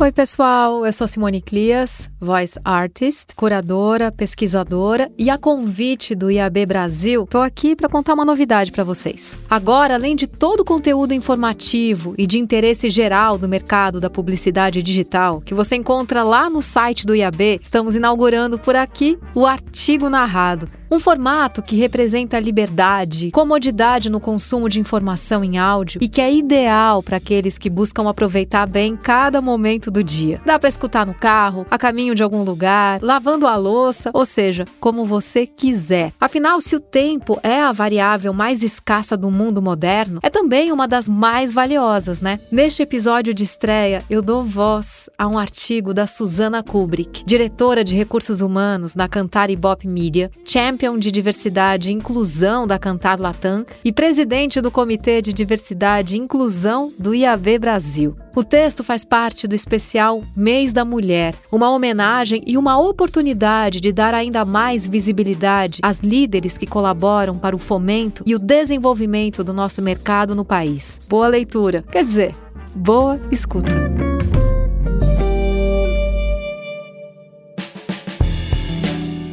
Oi, pessoal. Eu sou Simone Clias, voice artist, curadora, pesquisadora e a convite do IAB Brasil, tô aqui para contar uma novidade para vocês. Agora, além de todo o conteúdo informativo e de interesse geral do mercado da publicidade digital, que você encontra lá no site do IAB, estamos inaugurando por aqui o artigo narrado um formato que representa liberdade, comodidade no consumo de informação em áudio e que é ideal para aqueles que buscam aproveitar bem cada momento do dia. Dá para escutar no carro, a caminho de algum lugar, lavando a louça, ou seja, como você quiser. Afinal, se o tempo é a variável mais escassa do mundo moderno, é também uma das mais valiosas, né? Neste episódio de estreia, eu dou voz a um artigo da Susana Kubrick, diretora de recursos humanos na Cantar Ibope Media, champion De Diversidade e Inclusão da Cantar Latam e presidente do Comitê de Diversidade e Inclusão do IAB Brasil. O texto faz parte do especial Mês da Mulher, uma homenagem e uma oportunidade de dar ainda mais visibilidade às líderes que colaboram para o fomento e o desenvolvimento do nosso mercado no país. Boa leitura, quer dizer, boa escuta.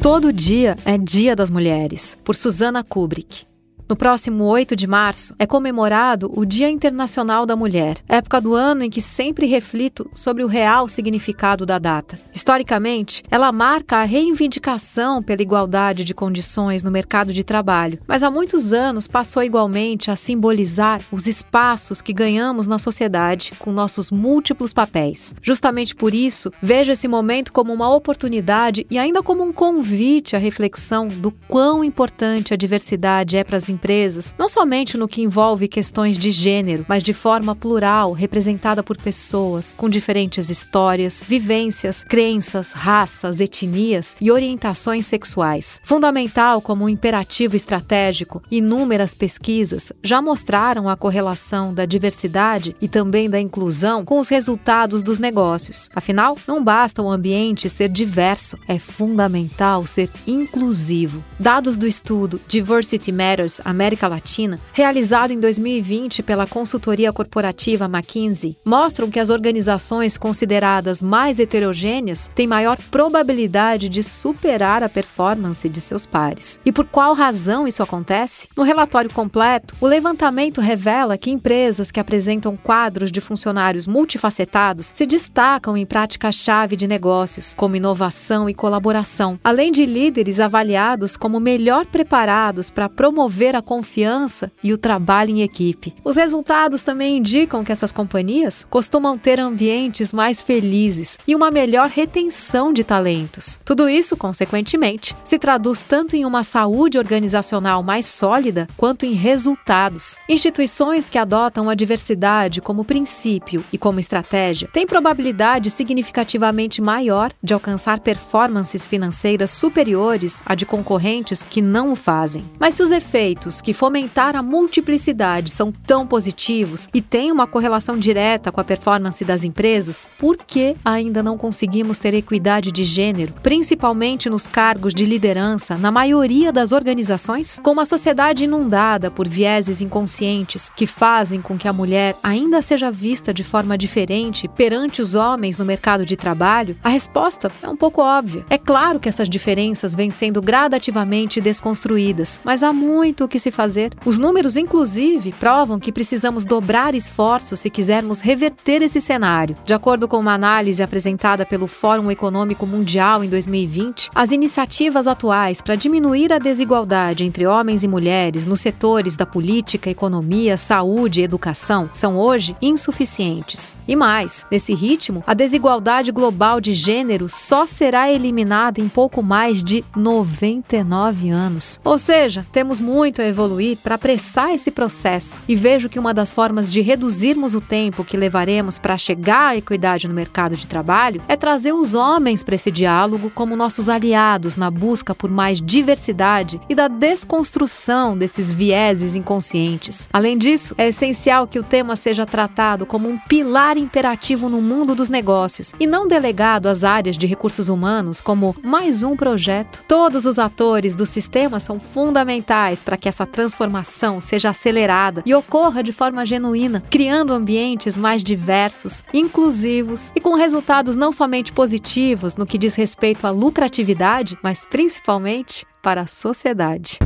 Todo dia é Dia das Mulheres, por Susana Kubrick. No próximo 8 de março é comemorado o Dia Internacional da Mulher, época do ano em que sempre reflito sobre o real significado da data. Historicamente, ela marca a reivindicação pela igualdade de condições no mercado de trabalho, mas há muitos anos passou igualmente a simbolizar os espaços que ganhamos na sociedade com nossos múltiplos papéis. Justamente por isso, vejo esse momento como uma oportunidade e ainda como um convite à reflexão do quão importante a diversidade é para as empresas, não somente no que envolve questões de gênero, mas de forma plural, representada por pessoas com diferentes histórias, vivências, crenças, raças, etnias e orientações sexuais. Fundamental como um imperativo estratégico, inúmeras pesquisas já mostraram a correlação da diversidade e também da inclusão com os resultados dos negócios. Afinal, não basta o ambiente ser diverso, é fundamental ser inclusivo. Dados do estudo Diversity Matters América Latina, realizado em 2020 pela consultoria corporativa McKinsey, mostram que as organizações consideradas mais heterogêneas têm maior probabilidade de superar a performance de seus pares. E por qual razão isso acontece? No relatório completo, o levantamento revela que empresas que apresentam quadros de funcionários multifacetados se destacam em práticas-chave de negócios, como inovação e colaboração, além de líderes avaliados como melhor preparados para promover a confiança e o trabalho em equipe. Os resultados também indicam que essas companhias costumam ter ambientes mais felizes e uma melhor retenção de talentos. Tudo isso, consequentemente, se traduz tanto em uma saúde organizacional mais sólida quanto em resultados. Instituições que adotam a diversidade como princípio e como estratégia têm probabilidade significativamente maior de alcançar performances financeiras superiores à de concorrentes que não o fazem. Mas se os efeitos que fomentar a multiplicidade são tão positivos e têm uma correlação direta com a performance das empresas, por que ainda não conseguimos ter equidade de gênero, principalmente nos cargos de liderança na maioria das organizações? Com uma sociedade inundada por vieses inconscientes que fazem com que a mulher ainda seja vista de forma diferente perante os homens no mercado de trabalho, a resposta é um pouco óbvia. É claro que essas diferenças vêm sendo gradativamente desconstruídas, mas há muito que que se fazer. Os números, inclusive, provam que precisamos dobrar esforços se quisermos reverter esse cenário. De acordo com uma análise apresentada pelo Fórum Econômico Mundial em 2020, as iniciativas atuais para diminuir a desigualdade entre homens e mulheres nos setores da política, economia, saúde e educação são hoje insuficientes. E mais, nesse ritmo, a desigualdade global de gênero só será eliminada em pouco mais de 99 anos. Ou seja, temos muito a evoluir para apressar esse processo e vejo que uma das formas de reduzirmos o tempo que levaremos para chegar à equidade no mercado de trabalho é trazer os homens para esse diálogo como nossos aliados na busca por mais diversidade e da desconstrução desses vieses inconscientes. Além disso, é essencial que o tema seja tratado como um pilar imperativo no mundo dos negócios e não delegado às áreas de recursos humanos como mais um projeto. Todos os atores do sistema são fundamentais para que que essa transformação seja acelerada e ocorra de forma genuína, criando ambientes mais diversos, inclusivos e com resultados não somente positivos no que diz respeito à lucratividade, mas principalmente para a sociedade.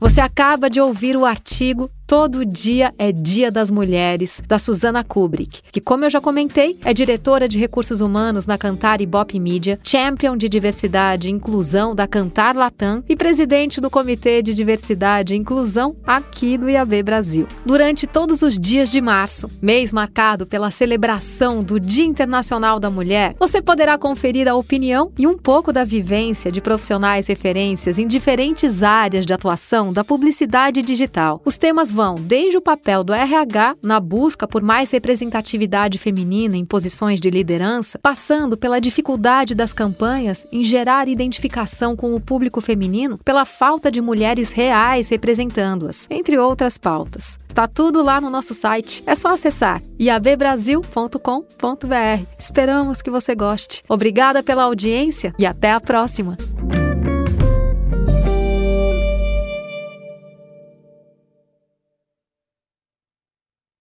Você acaba de ouvir o artigo Todo Dia é Dia das Mulheres, da Susana Kubrick, que, como eu já comentei, é diretora de recursos humanos na Cantar Ibope Media, champion de diversidade e inclusão da Cantar Latam e presidente do Comitê de Diversidade e Inclusão aqui do IAB Brasil. Durante todos os dias de março, mês marcado pela celebração do Dia Internacional da Mulher, você poderá conferir a opinião e um pouco da vivência de profissionais referências em diferentes áreas de atuação da publicidade digital. Os temas vão desde o papel do RH na busca por mais representatividade feminina em posições de liderança, passando pela dificuldade das campanhas em gerar identificação com o público feminino pela falta de mulheres reais representando-as, entre outras pautas. Está tudo lá no nosso site. É só acessar iabbrasil.com.br. Esperamos que você goste. Obrigada pela audiência e até a próxima.